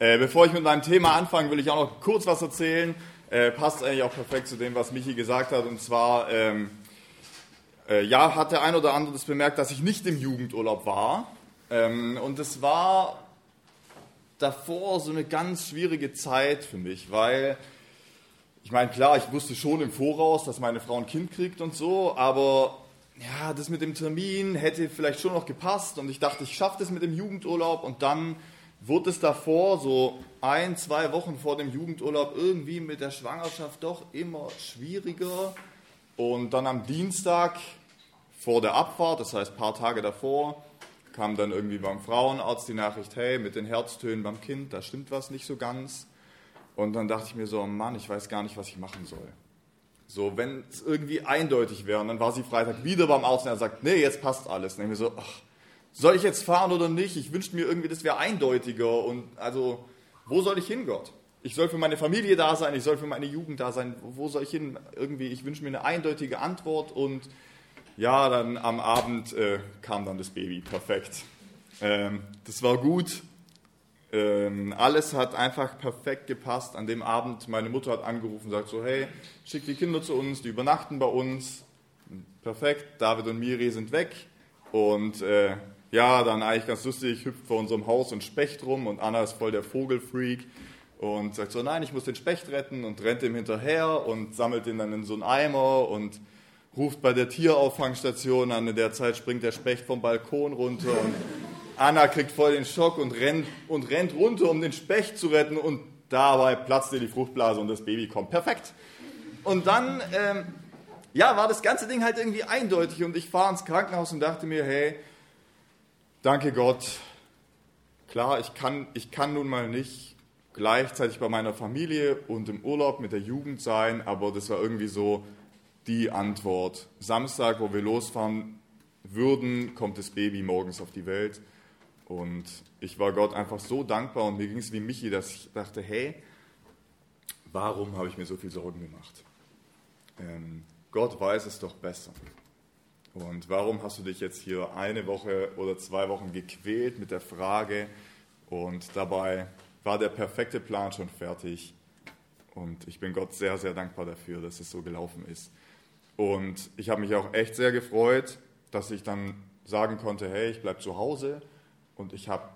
Äh, bevor ich mit meinem Thema anfange, will ich auch noch kurz was erzählen. Äh, passt eigentlich auch perfekt zu dem, was Michi gesagt hat. Und zwar, ähm, äh, ja, hat der ein oder andere das bemerkt, dass ich nicht im Jugendurlaub war. Ähm, und es war davor so eine ganz schwierige Zeit für mich, weil ich meine, klar, ich wusste schon im Voraus, dass meine Frau ein Kind kriegt und so, aber ja, das mit dem Termin hätte vielleicht schon noch gepasst und ich dachte, ich schaffe das mit dem Jugendurlaub und dann wurde es davor, so ein, zwei Wochen vor dem Jugendurlaub, irgendwie mit der Schwangerschaft doch immer schwieriger. Und dann am Dienstag vor der Abfahrt, das heißt ein paar Tage davor, kam dann irgendwie beim Frauenarzt die Nachricht, hey, mit den Herztönen beim Kind, da stimmt was nicht so ganz. Und dann dachte ich mir so, Mann, ich weiß gar nicht, was ich machen soll. So, wenn es irgendwie eindeutig wäre, und dann war sie Freitag wieder beim Arzt und er sagt, nee, jetzt passt alles. Und ich mir so, ach, soll ich jetzt fahren oder nicht? Ich wünschte mir irgendwie, das wäre eindeutiger. Und also, wo soll ich hin, Gott? Ich soll für meine Familie da sein, ich soll für meine Jugend da sein. Wo soll ich hin? Irgendwie, ich wünsche mir eine eindeutige Antwort. Und ja, dann am Abend äh, kam dann das Baby. Perfekt. Ähm, das war gut. Ähm, alles hat einfach perfekt gepasst. An dem Abend, meine Mutter hat angerufen und sagt so, hey, schick die Kinder zu uns, die übernachten bei uns. Perfekt, David und Miri sind weg. Und äh, ja, dann eigentlich ganz lustig, hüpft vor unserem Haus ein Specht rum und Anna ist voll der Vogelfreak und sagt so, nein, ich muss den Specht retten und rennt ihm hinterher und sammelt ihn dann in so einen Eimer und ruft bei der Tierauffangstation an. In der Zeit springt der Specht vom Balkon runter und Anna kriegt voll den Schock und rennt, und rennt runter, um den Specht zu retten und dabei platzt ihr die Fruchtblase und das Baby kommt. Perfekt. Und dann, ähm, ja, war das ganze Ding halt irgendwie eindeutig und ich fahre ins Krankenhaus und dachte mir, hey, danke Gott, klar, ich kann, ich kann nun mal nicht gleichzeitig bei meiner Familie und im Urlaub mit der Jugend sein, aber das war irgendwie so die Antwort. Samstag, wo wir losfahren würden, kommt das Baby morgens auf die Welt. Und ich war Gott einfach so dankbar und mir ging es wie Michi, dass ich dachte, hey, warum habe ich mir so viel Sorgen gemacht? Ähm, Gott weiß es doch besser. Und warum hast du dich jetzt hier eine Woche oder zwei Wochen gequält mit der Frage und dabei war der perfekte Plan schon fertig. Und ich bin Gott sehr, sehr dankbar dafür, dass es so gelaufen ist. Und ich habe mich auch echt sehr gefreut, dass ich dann sagen konnte, hey, ich bleibe zu Hause und ich habe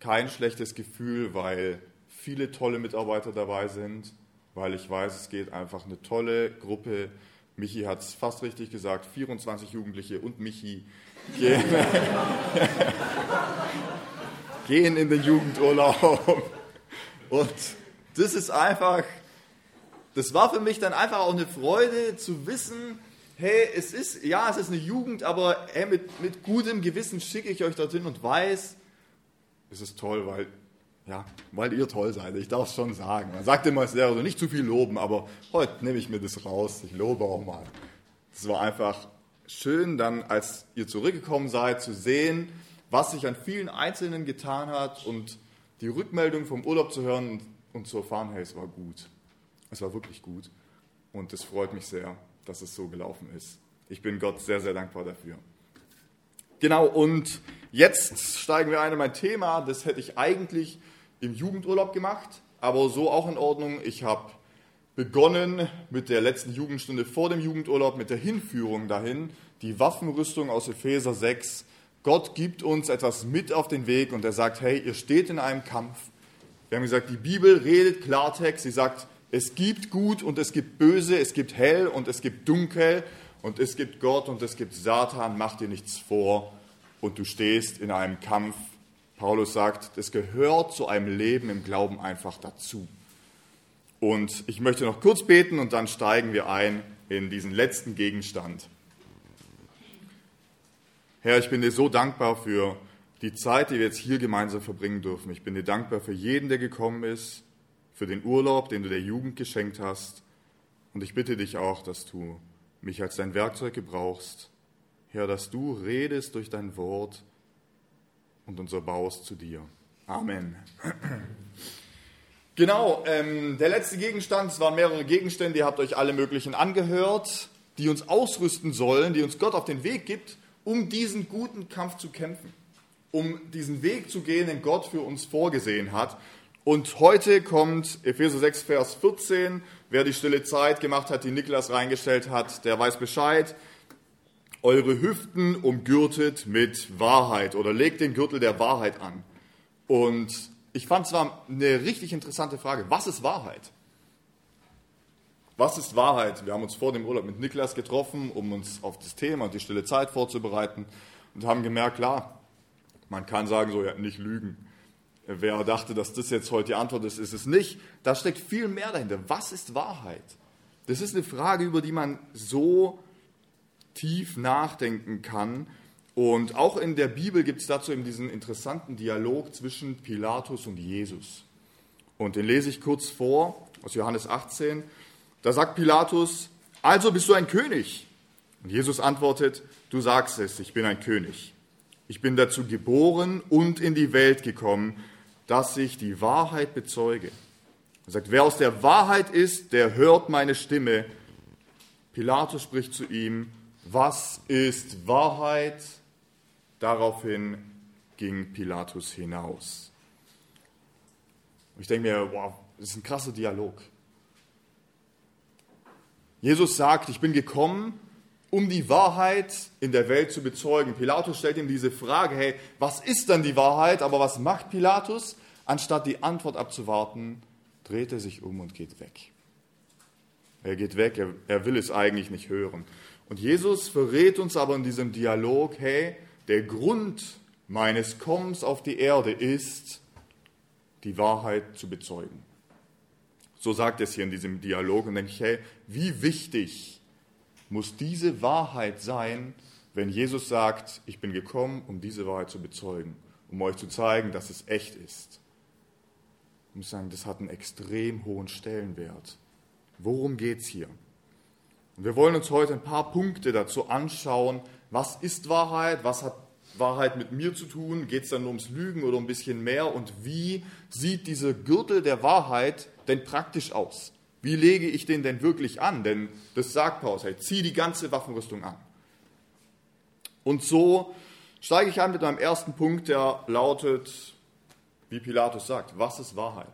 kein schlechtes Gefühl, weil viele tolle Mitarbeiter dabei sind, weil ich weiß, es geht einfach eine tolle Gruppe. Michi hat es fast richtig gesagt, 24 Jugendliche und Michi gehen, gehen in den Jugendurlaub. Und das ist einfach, das war für mich dann einfach auch eine Freude zu wissen, hey, es ist, ja, es ist eine Jugend, aber hey, mit, mit gutem Gewissen schicke ich euch dorthin und weiß, es ist toll, weil, ja, weil ihr toll seid. Ich darf es schon sagen. Man sagt immer, es wäre also nicht zu viel loben, aber heute nehme ich mir das raus. Ich lobe auch mal. Es war einfach schön, dann, als ihr zurückgekommen seid, zu sehen, was sich an vielen Einzelnen getan hat und die Rückmeldung vom Urlaub zu hören und, und zu erfahren, hey, es war gut. Es war wirklich gut. Und es freut mich sehr dass es so gelaufen ist. Ich bin Gott sehr, sehr dankbar dafür. Genau, und jetzt steigen wir ein in mein Thema. Das hätte ich eigentlich im Jugendurlaub gemacht, aber so auch in Ordnung. Ich habe begonnen mit der letzten Jugendstunde vor dem Jugendurlaub, mit der Hinführung dahin, die Waffenrüstung aus Epheser 6. Gott gibt uns etwas mit auf den Weg und er sagt, hey, ihr steht in einem Kampf. Wir haben gesagt, die Bibel redet Klartext. Sie sagt, es gibt Gut und es gibt Böse, es gibt Hell und es gibt Dunkel und es gibt Gott und es gibt Satan, mach dir nichts vor und du stehst in einem Kampf. Paulus sagt, es gehört zu einem Leben im Glauben einfach dazu. Und ich möchte noch kurz beten und dann steigen wir ein in diesen letzten Gegenstand. Herr, ich bin dir so dankbar für die Zeit, die wir jetzt hier gemeinsam verbringen dürfen. Ich bin dir dankbar für jeden, der gekommen ist für den Urlaub, den du der Jugend geschenkt hast. Und ich bitte dich auch, dass du mich als dein Werkzeug gebrauchst. Herr, dass du redest durch dein Wort und unser baust zu dir. Amen. Genau, ähm, der letzte Gegenstand, es waren mehrere Gegenstände, ihr habt euch alle möglichen angehört, die uns ausrüsten sollen, die uns Gott auf den Weg gibt, um diesen guten Kampf zu kämpfen, um diesen Weg zu gehen, den Gott für uns vorgesehen hat. Und heute kommt Epheser 6, Vers 14. Wer die stille Zeit gemacht hat, die Niklas reingestellt hat, der weiß Bescheid. Eure Hüften umgürtet mit Wahrheit oder legt den Gürtel der Wahrheit an. Und ich fand zwar eine richtig interessante Frage. Was ist Wahrheit? Was ist Wahrheit? Wir haben uns vor dem Urlaub mit Niklas getroffen, um uns auf das Thema und die stille Zeit vorzubereiten und haben gemerkt, klar, man kann sagen, so ja, nicht lügen. Wer dachte, dass das jetzt heute die Antwort ist, ist es nicht. Da steckt viel mehr dahinter. Was ist Wahrheit? Das ist eine Frage, über die man so tief nachdenken kann. Und auch in der Bibel gibt es dazu eben diesen interessanten Dialog zwischen Pilatus und Jesus. Und den lese ich kurz vor aus Johannes 18. Da sagt Pilatus, also bist du ein König. Und Jesus antwortet, du sagst es, ich bin ein König. Ich bin dazu geboren und in die Welt gekommen, dass ich die Wahrheit bezeuge. Er sagt, wer aus der Wahrheit ist, der hört meine Stimme. Pilatus spricht zu ihm, was ist Wahrheit? Daraufhin ging Pilatus hinaus. Und ich denke mir, wow, das ist ein krasser Dialog. Jesus sagt, ich bin gekommen, um die Wahrheit in der Welt zu bezeugen. Pilatus stellt ihm diese Frage, hey, was ist dann die Wahrheit? Aber was macht Pilatus? Anstatt die Antwort abzuwarten, dreht er sich um und geht weg. Er geht weg, er, er will es eigentlich nicht hören. Und Jesus verrät uns aber in diesem Dialog, hey, der Grund meines Kommens auf die Erde ist, die Wahrheit zu bezeugen. So sagt es hier in diesem Dialog und denke ich, hey, wie wichtig muss diese Wahrheit sein, wenn Jesus sagt, ich bin gekommen, um diese Wahrheit zu bezeugen, um euch zu zeigen, dass es echt ist. Ich muss sagen, das hat einen extrem hohen Stellenwert. Worum geht es hier? Und wir wollen uns heute ein paar Punkte dazu anschauen, was ist Wahrheit, was hat Wahrheit mit mir zu tun, geht es dann nur ums Lügen oder ein bisschen mehr und wie sieht dieser Gürtel der Wahrheit denn praktisch aus? Wie lege ich den denn wirklich an? Denn das sagt Paulus, hey, zieh die ganze Waffenrüstung an. Und so steige ich an mit meinem ersten Punkt, der lautet, wie Pilatus sagt, was ist Wahrheit?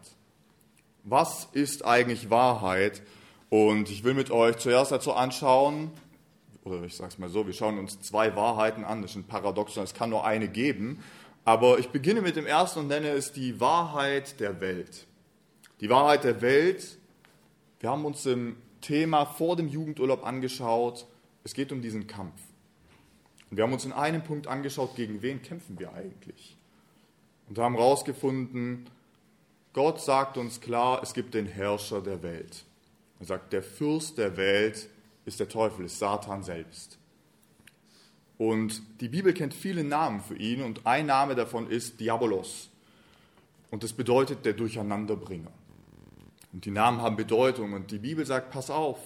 Was ist eigentlich Wahrheit? Und ich will mit euch zuerst dazu anschauen, oder ich sage es mal so, wir schauen uns zwei Wahrheiten an, das ist ein Paradoxon, es kann nur eine geben, aber ich beginne mit dem ersten und nenne es die Wahrheit der Welt. Die Wahrheit der Welt, wir haben uns im Thema vor dem Jugendurlaub angeschaut, es geht um diesen Kampf. Und wir haben uns in einem Punkt angeschaut, gegen wen kämpfen wir eigentlich. Und haben herausgefunden, Gott sagt uns klar, es gibt den Herrscher der Welt. Er sagt, der Fürst der Welt ist der Teufel, ist Satan selbst. Und die Bibel kennt viele Namen für ihn und ein Name davon ist Diabolos. Und das bedeutet der Durcheinanderbringer. Und die Namen haben Bedeutung und die Bibel sagt, pass auf,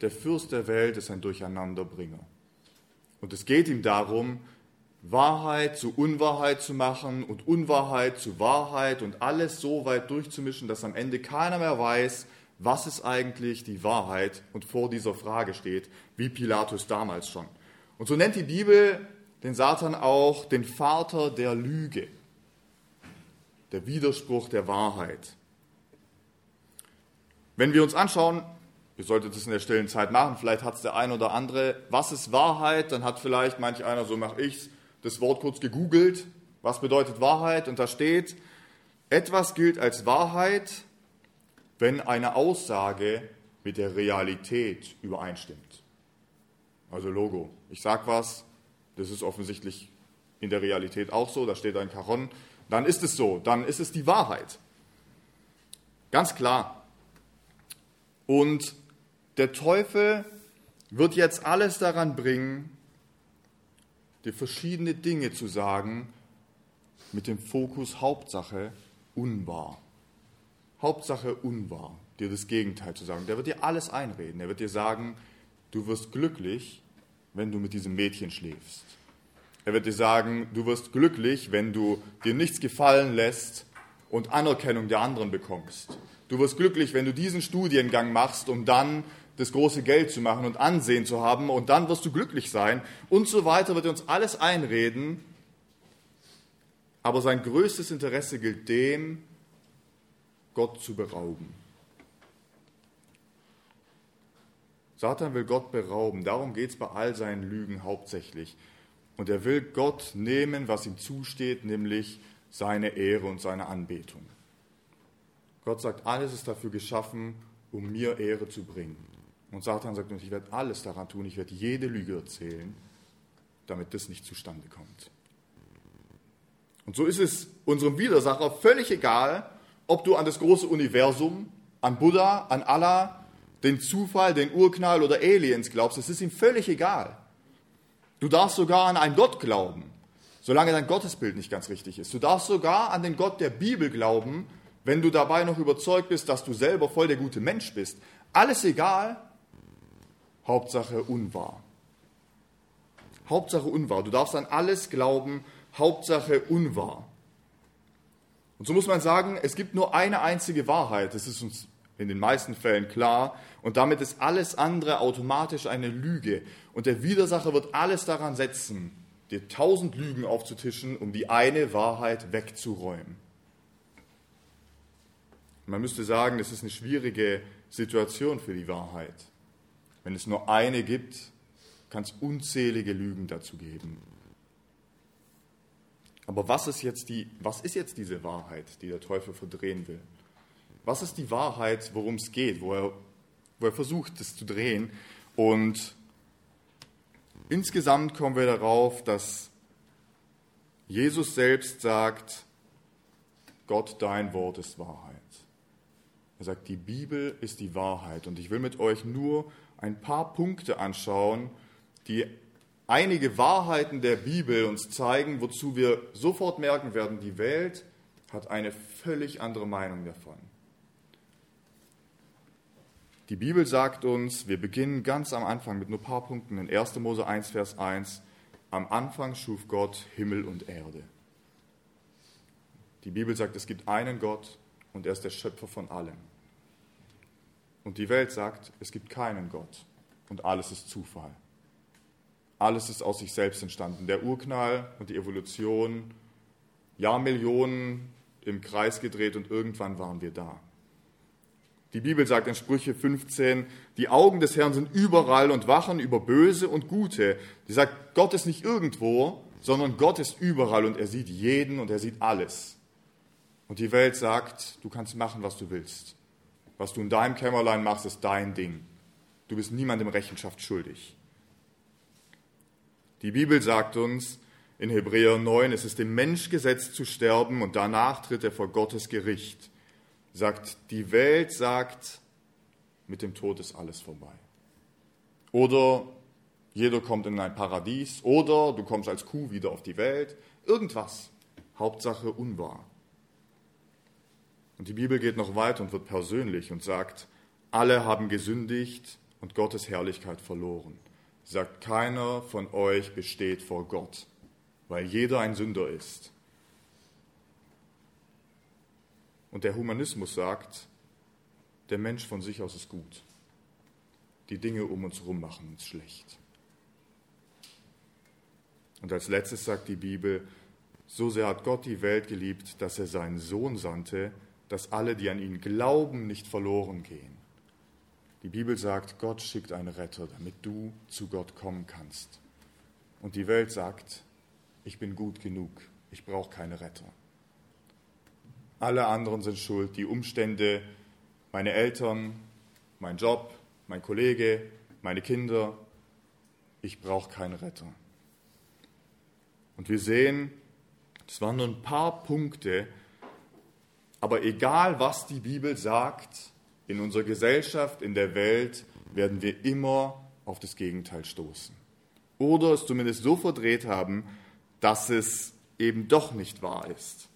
der Fürst der Welt ist ein Durcheinanderbringer. Und es geht ihm darum, Wahrheit zu Unwahrheit zu machen und Unwahrheit zu Wahrheit und alles so weit durchzumischen, dass am Ende keiner mehr weiß, was ist eigentlich die Wahrheit und vor dieser Frage steht, wie Pilatus damals schon. Und so nennt die Bibel den Satan auch den Vater der Lüge, der Widerspruch der Wahrheit. Wenn wir uns anschauen, ihr solltet es in der stillen Zeit machen, vielleicht hat es der ein oder andere, was ist Wahrheit, dann hat vielleicht manch einer, so mache ich das Wort kurz gegoogelt, was bedeutet Wahrheit und da steht, etwas gilt als Wahrheit, wenn eine Aussage mit der Realität übereinstimmt. Also Logo. Ich sage was, das ist offensichtlich in der Realität auch so, da steht ein Caron, dann ist es so, dann ist es die Wahrheit. Ganz klar. Und der Teufel wird jetzt alles daran bringen, dir verschiedene Dinge zu sagen, mit dem Fokus Hauptsache unwahr. Hauptsache unwahr, dir das Gegenteil zu sagen. Der wird dir alles einreden. Er wird dir sagen, du wirst glücklich, wenn du mit diesem Mädchen schläfst. Er wird dir sagen, du wirst glücklich, wenn du dir nichts gefallen lässt und Anerkennung der anderen bekommst. Du wirst glücklich, wenn du diesen Studiengang machst, um dann das große Geld zu machen und Ansehen zu haben und dann wirst du glücklich sein und so weiter wird er uns alles einreden. Aber sein größtes Interesse gilt dem, Gott zu berauben. Satan will Gott berauben. Darum geht es bei all seinen Lügen hauptsächlich. Und er will Gott nehmen, was ihm zusteht, nämlich seine Ehre und seine Anbetung. Gott sagt, alles ist dafür geschaffen, um mir Ehre zu bringen. Und Satan sagt ich werde alles daran tun, ich werde jede Lüge erzählen, damit das nicht zustande kommt. Und so ist es unserem Widersacher völlig egal, ob du an das große Universum, an Buddha, an Allah, den Zufall, den Urknall oder Aliens glaubst. Es ist ihm völlig egal. Du darfst sogar an einen Gott glauben, solange dein Gottesbild nicht ganz richtig ist. Du darfst sogar an den Gott der Bibel glauben, wenn du dabei noch überzeugt bist, dass du selber voll der gute Mensch bist. Alles egal, Hauptsache unwahr. Hauptsache unwahr. Du darfst an alles glauben, Hauptsache unwahr. Und so muss man sagen, es gibt nur eine einzige Wahrheit. Das ist uns in den meisten Fällen klar. Und damit ist alles andere automatisch eine Lüge. Und der Widersacher wird alles daran setzen, dir tausend Lügen aufzutischen, um die eine Wahrheit wegzuräumen. Man müsste sagen, das ist eine schwierige Situation für die Wahrheit. Wenn es nur eine gibt, kann es unzählige Lügen dazu geben. Aber was ist, jetzt die, was ist jetzt diese Wahrheit, die der Teufel verdrehen will? Was ist die Wahrheit, worum es geht, wo er, wo er versucht, es zu drehen? Und insgesamt kommen wir darauf, dass Jesus selbst sagt, Gott, dein Wort ist Wahrheit. Er sagt, die Bibel ist die Wahrheit. Und ich will mit euch nur ein paar Punkte anschauen, die einige Wahrheiten der Bibel uns zeigen, wozu wir sofort merken werden, die Welt hat eine völlig andere Meinung davon. Die Bibel sagt uns, wir beginnen ganz am Anfang mit nur ein paar Punkten in 1. Mose 1, Vers 1. Am Anfang schuf Gott Himmel und Erde. Die Bibel sagt, es gibt einen Gott und er ist der Schöpfer von allem. Und die Welt sagt, es gibt keinen Gott und alles ist Zufall. Alles ist aus sich selbst entstanden. Der Urknall und die Evolution, Jahrmillionen im Kreis gedreht und irgendwann waren wir da. Die Bibel sagt in Sprüche 15, die Augen des Herrn sind überall und wachen über Böse und Gute. Die sagt, Gott ist nicht irgendwo, sondern Gott ist überall und er sieht jeden und er sieht alles. Und die Welt sagt, du kannst machen, was du willst. Was du in deinem Kämmerlein machst, ist dein Ding. Du bist niemandem Rechenschaft schuldig. Die Bibel sagt uns in Hebräer 9, es ist dem Mensch gesetzt zu sterben und danach tritt er vor Gottes Gericht. Sagt, die Welt sagt, mit dem Tod ist alles vorbei. Oder jeder kommt in ein Paradies. Oder du kommst als Kuh wieder auf die Welt. Irgendwas. Hauptsache unwahr. Und die Bibel geht noch weiter und wird persönlich und sagt, alle haben gesündigt und Gottes Herrlichkeit verloren sagt, keiner von euch besteht vor Gott, weil jeder ein Sünder ist. Und der Humanismus sagt, der Mensch von sich aus ist gut. Die Dinge um uns herum machen uns schlecht. Und als letztes sagt die Bibel, so sehr hat Gott die Welt geliebt, dass er seinen Sohn sandte, dass alle, die an ihn glauben, nicht verloren gehen, die Bibel sagt, Gott schickt einen Retter, damit du zu Gott kommen kannst. Und die Welt sagt, ich bin gut genug, ich brauche keine Retter. Alle anderen sind schuld, die Umstände, meine Eltern, mein Job, mein Kollege, meine Kinder. Ich brauche keinen Retter. Und wir sehen, es waren nur ein paar Punkte, aber egal was die Bibel sagt, in unserer Gesellschaft, in der Welt werden wir immer auf das Gegenteil stoßen. Oder es zumindest so verdreht haben, dass es eben doch nicht wahr ist.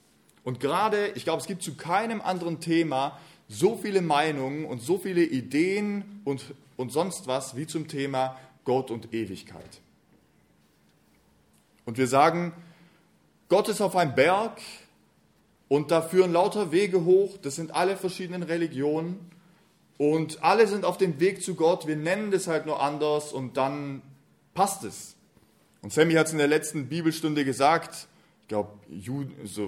Und gerade, ich glaube, es gibt zu keinem anderen Thema so viele Meinungen und so viele Ideen und, und sonst was wie zum Thema Gott und Ewigkeit. Und wir sagen, Gott ist auf einem Berg und da führen lauter Wege hoch, das sind alle verschiedenen Religionen. Und alle sind auf dem Weg zu Gott, wir nennen das halt nur anders und dann passt es. Und Sammy hat es in der letzten Bibelstunde gesagt, ich glaube,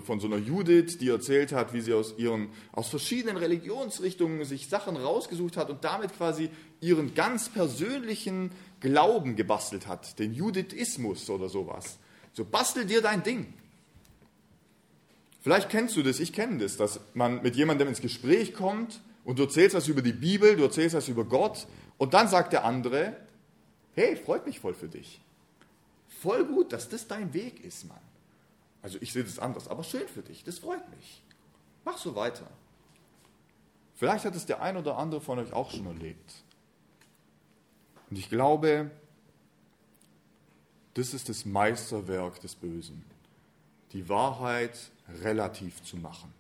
von so einer Judith, die erzählt hat, wie sie aus, ihren, aus verschiedenen Religionsrichtungen sich Sachen rausgesucht hat und damit quasi ihren ganz persönlichen Glauben gebastelt hat, den Judithismus oder sowas. So bastel dir dein Ding. Vielleicht kennst du das, ich kenne das, dass man mit jemandem ins Gespräch kommt und du erzählst was über die Bibel, du erzählst was über Gott und dann sagt der andere, hey, freut mich voll für dich. Voll gut, dass das dein Weg ist, Mann. Also ich sehe das anders, aber schön für dich, das freut mich. Mach so weiter. Vielleicht hat es der ein oder andere von euch auch schon erlebt. Und ich glaube, das ist das Meisterwerk des Bösen. Die Wahrheit relativ zu machen.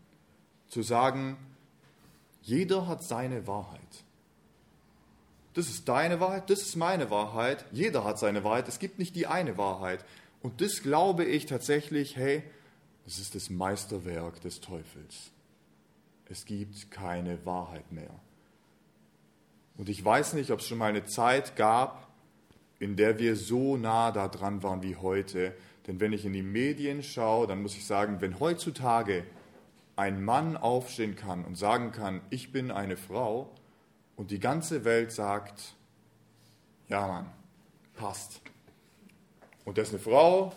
Zu sagen, jeder hat seine Wahrheit. Das ist deine Wahrheit, das ist meine Wahrheit. Jeder hat seine Wahrheit. Es gibt nicht die eine Wahrheit. Und das glaube ich tatsächlich, hey, das ist das Meisterwerk des Teufels. Es gibt keine Wahrheit mehr. Und ich weiß nicht, ob es schon mal eine Zeit gab, in der wir so nah da dran waren wie heute. Denn wenn ich in die Medien schaue, dann muss ich sagen, wenn heutzutage ein Mann aufstehen kann und sagen kann, ich bin eine Frau, und die ganze Welt sagt, ja Mann, passt, und der ist eine Frau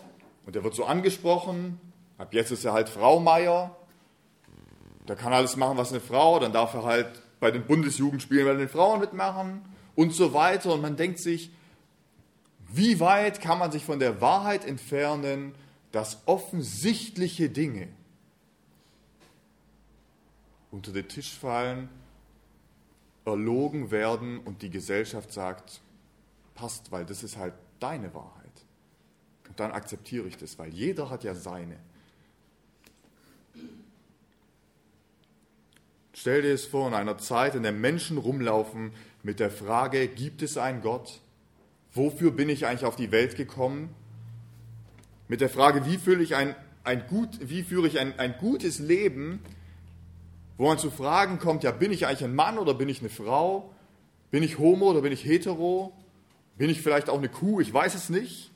und der wird so angesprochen. Ab jetzt ist er halt Frau Meier. Der kann alles machen, was eine Frau. Dann darf er halt bei den Bundesjugendspielen bei den Frauen mitmachen und so weiter. Und man denkt sich, wie weit kann man sich von der Wahrheit entfernen, dass offensichtliche Dinge unter den Tisch fallen, erlogen werden und die Gesellschaft sagt, passt, weil das ist halt deine Wahrheit. Und dann akzeptiere ich das, weil jeder hat ja seine. Stell dir es vor, in einer Zeit, in der Menschen rumlaufen mit der Frage, gibt es einen Gott? Wofür bin ich eigentlich auf die Welt gekommen? Mit der Frage, wie führe ich ein, ein, gut, wie führe ich ein, ein gutes Leben? Wo man zu Fragen kommt, ja, bin ich eigentlich ein Mann oder bin ich eine Frau? Bin ich homo oder bin ich hetero? Bin ich vielleicht auch eine Kuh? Ich weiß es nicht.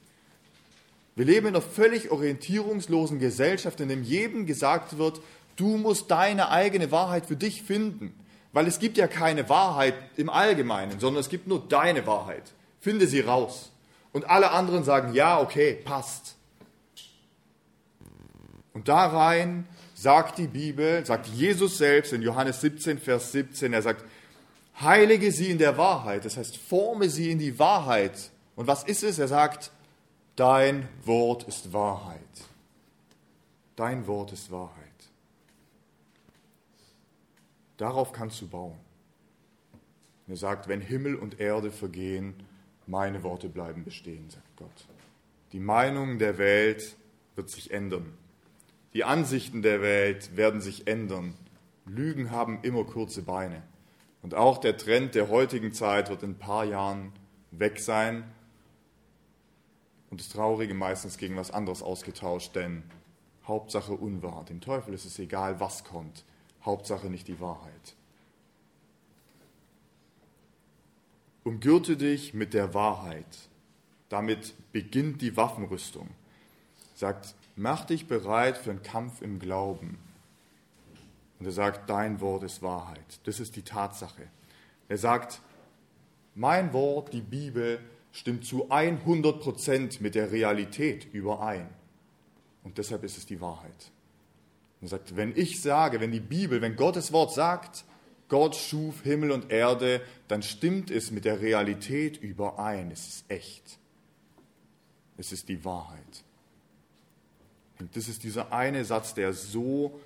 Wir leben in einer völlig orientierungslosen Gesellschaft, in der jedem gesagt wird, du musst deine eigene Wahrheit für dich finden. Weil es gibt ja keine Wahrheit im Allgemeinen, sondern es gibt nur deine Wahrheit. Finde sie raus. Und alle anderen sagen, ja, okay, passt. Und da rein sagt die Bibel, sagt Jesus selbst in Johannes 17, Vers 17, er sagt, heilige sie in der Wahrheit, das heißt, forme sie in die Wahrheit. Und was ist es? Er sagt, Dein Wort ist Wahrheit. Dein Wort ist Wahrheit. Darauf kannst du bauen. er sagt, wenn Himmel und Erde vergehen, meine Worte bleiben bestehen, sagt Gott. Die Meinung der Welt wird sich ändern. Die Ansichten der Welt werden sich ändern. Lügen haben immer kurze Beine. Und auch der Trend der heutigen Zeit wird in ein paar Jahren weg sein und das Traurige meistens gegen was anderes ausgetauscht, denn Hauptsache unwahr. Dem Teufel ist es egal, was kommt. Hauptsache nicht die Wahrheit. Umgürte dich mit der Wahrheit. Damit beginnt die Waffenrüstung. Sagt, mach dich bereit für einen Kampf im Glauben. Und er sagt, dein Wort ist Wahrheit. Das ist die Tatsache. Er sagt, mein Wort, die Bibel, stimmt zu 100 Prozent mit der Realität überein. Und deshalb ist es die Wahrheit. Er sagt, wenn ich sage, wenn die Bibel, wenn Gottes Wort sagt, Gott schuf Himmel und Erde, dann stimmt es mit der Realität überein. Es ist echt. Es ist die Wahrheit. Und das ist dieser eine Satz, der so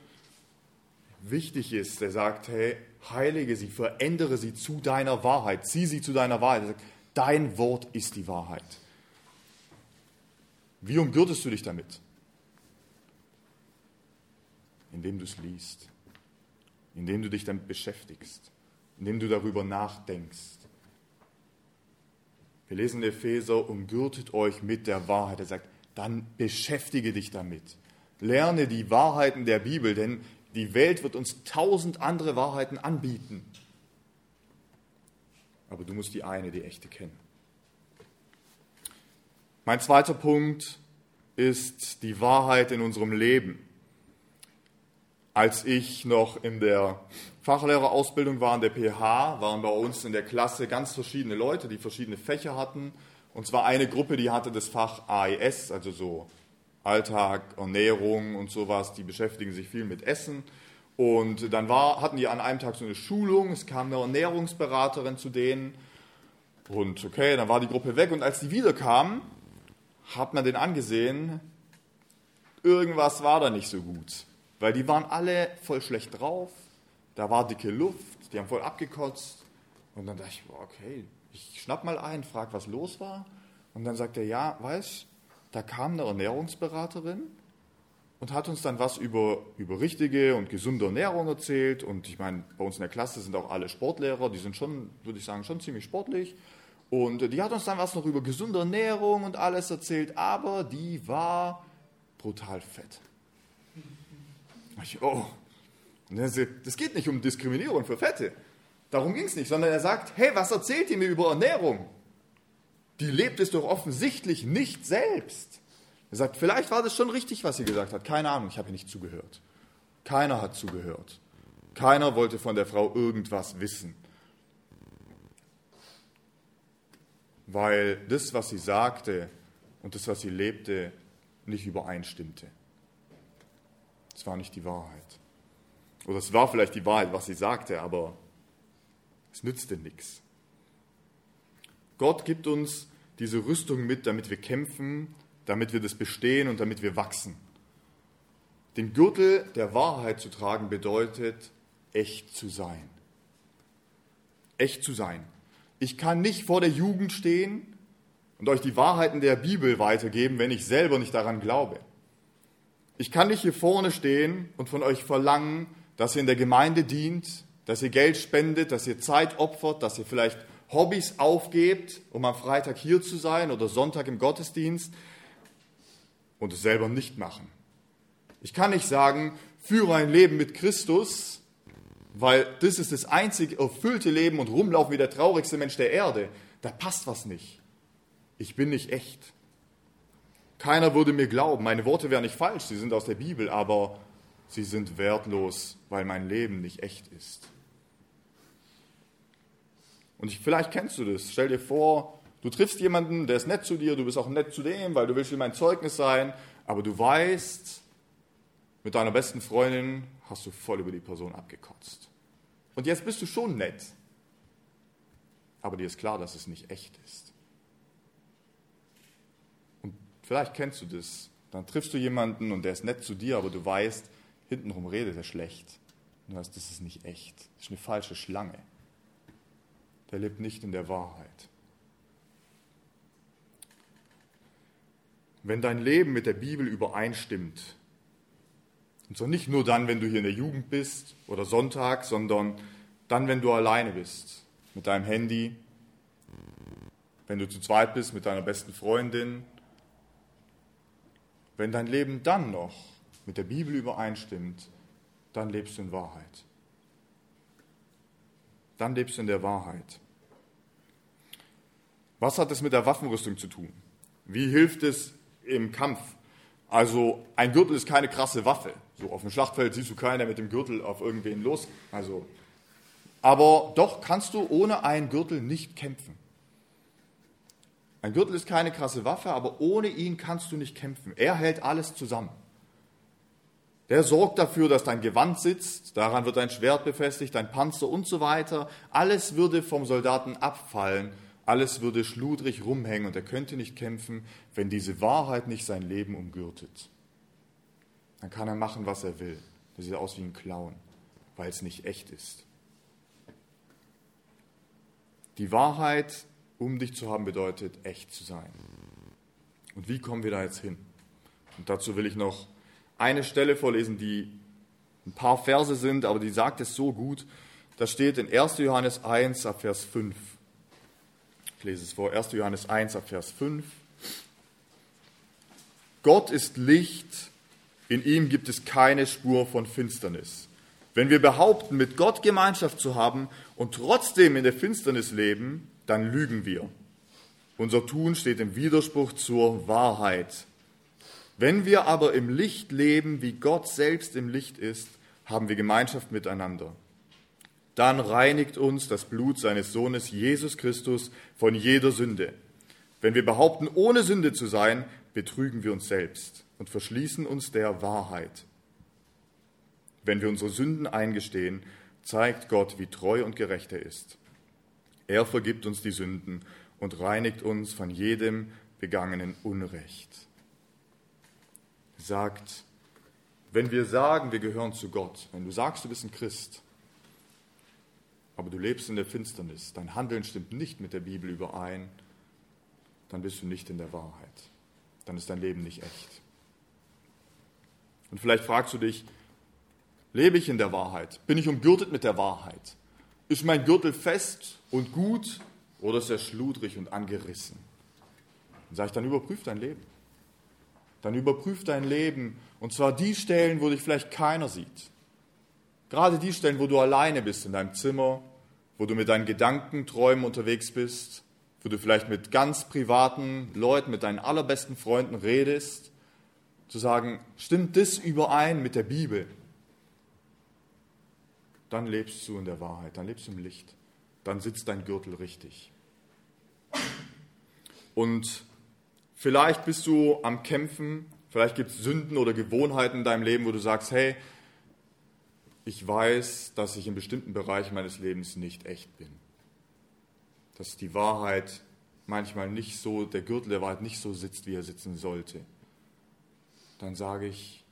wichtig ist. Der sagt, hey, heilige sie, verändere sie zu deiner Wahrheit, zieh sie zu deiner Wahrheit. Sagt, Dein Wort ist die Wahrheit. Wie umgürtest du dich damit? Indem du es liest, indem du dich damit beschäftigst, indem du darüber nachdenkst. Wir lesen in Epheser, umgürtet euch mit der Wahrheit. Er sagt, dann beschäftige dich damit. Lerne die Wahrheiten der Bibel, denn die Welt wird uns tausend andere Wahrheiten anbieten aber du musst die eine, die echte kennen. Mein zweiter Punkt ist die Wahrheit in unserem Leben. Als ich noch in der Fachlehrerausbildung war, in der PH, waren bei uns in der Klasse ganz verschiedene Leute, die verschiedene Fächer hatten. Und zwar eine Gruppe, die hatte das Fach AES, also so Alltag, Ernährung und sowas, die beschäftigen sich viel mit Essen. Und dann war, hatten die an einem Tag so eine Schulung, es kam eine Ernährungsberaterin zu denen. Und okay, dann war die Gruppe weg und als die wiederkamen, hat man den angesehen, irgendwas war da nicht so gut. Weil die waren alle voll schlecht drauf, da war dicke Luft, die haben voll abgekotzt. Und dann dachte ich, okay, ich schnapp mal ein, frag, was los war. Und dann sagt er, ja, weißt da kam eine Ernährungsberaterin und hat uns dann was über, über richtige und gesunde Ernährung erzählt. Und ich meine, bei uns in der Klasse sind auch alle Sportlehrer, die sind schon, würde ich sagen, schon ziemlich sportlich. Und die hat uns dann was noch über gesunde Ernährung und alles erzählt, aber die war brutal fett. Ich, oh, das geht nicht um Diskriminierung für Fette. Darum ging es nicht, sondern er sagt, hey, was erzählt ihr mir über Ernährung? Die lebt es doch offensichtlich nicht selbst. Er sagt, vielleicht war das schon richtig, was sie gesagt hat. Keine Ahnung, ich habe ihr nicht zugehört. Keiner hat zugehört. Keiner wollte von der Frau irgendwas wissen. weil das, was sie sagte und das, was sie lebte, nicht übereinstimmte. Es war nicht die Wahrheit. Oder es war vielleicht die Wahrheit, was sie sagte, aber es nützte nichts. Gott gibt uns diese Rüstung mit, damit wir kämpfen, damit wir das bestehen und damit wir wachsen. Den Gürtel der Wahrheit zu tragen bedeutet, echt zu sein. Echt zu sein. Ich kann nicht vor der Jugend stehen und euch die Wahrheiten der Bibel weitergeben, wenn ich selber nicht daran glaube. Ich kann nicht hier vorne stehen und von euch verlangen, dass ihr in der Gemeinde dient, dass ihr Geld spendet, dass ihr Zeit opfert, dass ihr vielleicht Hobbys aufgebt, um am Freitag hier zu sein oder Sonntag im Gottesdienst und es selber nicht machen. Ich kann nicht sagen, führe ein Leben mit Christus weil das ist das einzig erfüllte Leben und rumlaufen wie der traurigste Mensch der Erde. Da passt was nicht. Ich bin nicht echt. Keiner würde mir glauben. Meine Worte wären nicht falsch, sie sind aus der Bibel, aber sie sind wertlos, weil mein Leben nicht echt ist. Und ich, vielleicht kennst du das. Stell dir vor, du triffst jemanden, der ist nett zu dir, du bist auch nett zu dem, weil du willst ihm ein Zeugnis sein, aber du weißt, mit deiner besten Freundin hast du voll über die Person abgekotzt. Und jetzt bist du schon nett. Aber dir ist klar, dass es nicht echt ist. Und vielleicht kennst du das. Dann triffst du jemanden und der ist nett zu dir, aber du weißt, hintenrum redet er schlecht. Du weißt, das ist nicht echt. Das ist eine falsche Schlange. Der lebt nicht in der Wahrheit. Wenn dein Leben mit der Bibel übereinstimmt, und zwar nicht nur dann, wenn du hier in der Jugend bist oder Sonntag, sondern dann, wenn du alleine bist mit deinem Handy, wenn du zu zweit bist mit deiner besten Freundin, wenn dein Leben dann noch mit der Bibel übereinstimmt, dann lebst du in Wahrheit. Dann lebst du in der Wahrheit. Was hat es mit der Waffenrüstung zu tun? Wie hilft es im Kampf? Also ein Gürtel ist keine krasse Waffe. So auf dem Schlachtfeld siehst du keiner mit dem Gürtel auf irgendwen los. Also, aber doch kannst du ohne einen Gürtel nicht kämpfen. Ein Gürtel ist keine krasse Waffe, aber ohne ihn kannst du nicht kämpfen. Er hält alles zusammen. Der sorgt dafür, dass dein Gewand sitzt, daran wird dein Schwert befestigt, dein Panzer und so weiter. Alles würde vom Soldaten abfallen, alles würde schludrig rumhängen und er könnte nicht kämpfen, wenn diese Wahrheit nicht sein Leben umgürtet. Dann kann er machen, was er will. Das sieht aus wie ein Clown, weil es nicht echt ist. Die Wahrheit, um dich zu haben, bedeutet, echt zu sein. Und wie kommen wir da jetzt hin? Und dazu will ich noch eine Stelle vorlesen, die ein paar Verse sind, aber die sagt es so gut. Das steht in 1. Johannes 1 ab Vers 5. Ich lese es vor, 1. Johannes 1 ab Vers 5. Gott ist Licht, in ihm gibt es keine Spur von Finsternis. Wenn wir behaupten, mit Gott Gemeinschaft zu haben und trotzdem in der Finsternis leben, dann lügen wir. Unser Tun steht im Widerspruch zur Wahrheit. Wenn wir aber im Licht leben, wie Gott selbst im Licht ist, haben wir Gemeinschaft miteinander. Dann reinigt uns das Blut seines Sohnes Jesus Christus von jeder Sünde. Wenn wir behaupten, ohne Sünde zu sein, betrügen wir uns selbst und verschließen uns der Wahrheit. Wenn wir unsere Sünden eingestehen, zeigt Gott, wie treu und gerecht er ist. Er vergibt uns die Sünden und reinigt uns von jedem begangenen Unrecht sagt, wenn wir sagen, wir gehören zu Gott, wenn du sagst, du bist ein Christ, aber du lebst in der Finsternis, dein Handeln stimmt nicht mit der Bibel überein, dann bist du nicht in der Wahrheit. Dann ist dein Leben nicht echt. Und vielleicht fragst du dich, lebe ich in der Wahrheit? Bin ich umgürtet mit der Wahrheit? Ist mein Gürtel fest und gut oder ist er schludrig und angerissen? Dann sage ich, dann überprüf dein Leben dann überprüf dein Leben. Und zwar die Stellen, wo dich vielleicht keiner sieht. Gerade die Stellen, wo du alleine bist in deinem Zimmer, wo du mit deinen Gedanken, Träumen unterwegs bist, wo du vielleicht mit ganz privaten Leuten, mit deinen allerbesten Freunden redest, zu sagen, stimmt das überein mit der Bibel? Dann lebst du in der Wahrheit, dann lebst du im Licht, dann sitzt dein Gürtel richtig. Und Vielleicht bist du am Kämpfen, vielleicht gibt es Sünden oder Gewohnheiten in deinem Leben, wo du sagst, hey, ich weiß, dass ich in bestimmten Bereichen meines Lebens nicht echt bin. Dass die Wahrheit manchmal nicht so, der Gürtel der Wahrheit nicht so sitzt, wie er sitzen sollte. Dann sage ich,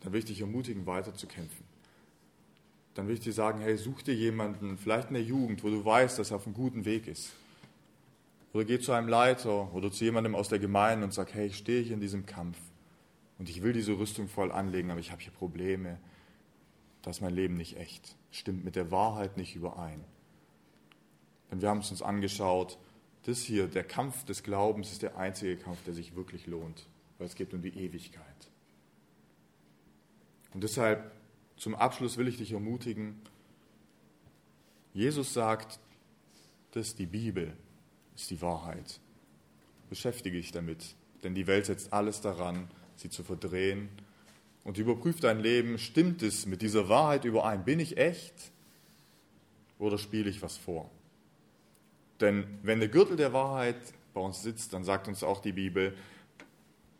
dann will ich dich ermutigen, weiter zu kämpfen. Dann will ich dir sagen, hey, such dir jemanden, vielleicht in der Jugend, wo du weißt, dass er auf einem guten Weg ist oder geh zu einem Leiter oder zu jemandem aus der Gemeinde und sag, hey, ich stehe hier in diesem Kampf und ich will diese Rüstung voll anlegen, aber ich habe hier Probleme. Da ist mein Leben nicht echt. Stimmt mit der Wahrheit nicht überein. Denn wir haben es uns angeschaut, das hier, der Kampf des Glaubens, ist der einzige Kampf, der sich wirklich lohnt, weil es geht um die Ewigkeit. Und deshalb zum Abschluss will ich dich ermutigen, Jesus sagt, das ist die Bibel, ist die Wahrheit. Beschäftige dich damit, denn die Welt setzt alles daran, sie zu verdrehen. Und überprüf dein Leben, stimmt es mit dieser Wahrheit überein? Bin ich echt oder spiele ich was vor? Denn wenn der Gürtel der Wahrheit bei uns sitzt, dann sagt uns auch die Bibel,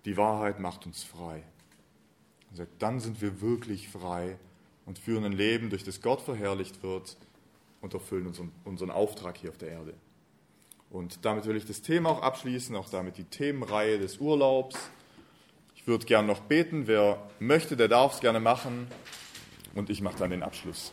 die Wahrheit macht uns frei. dann sind wir wirklich frei und führen ein Leben, durch das Gott verherrlicht wird und erfüllen unseren, unseren Auftrag hier auf der Erde. Und damit will ich das Thema auch abschließen, auch damit die Themenreihe des Urlaubs. Ich würde gern noch beten. Wer möchte, der darf es gerne machen. Und ich mache dann den Abschluss.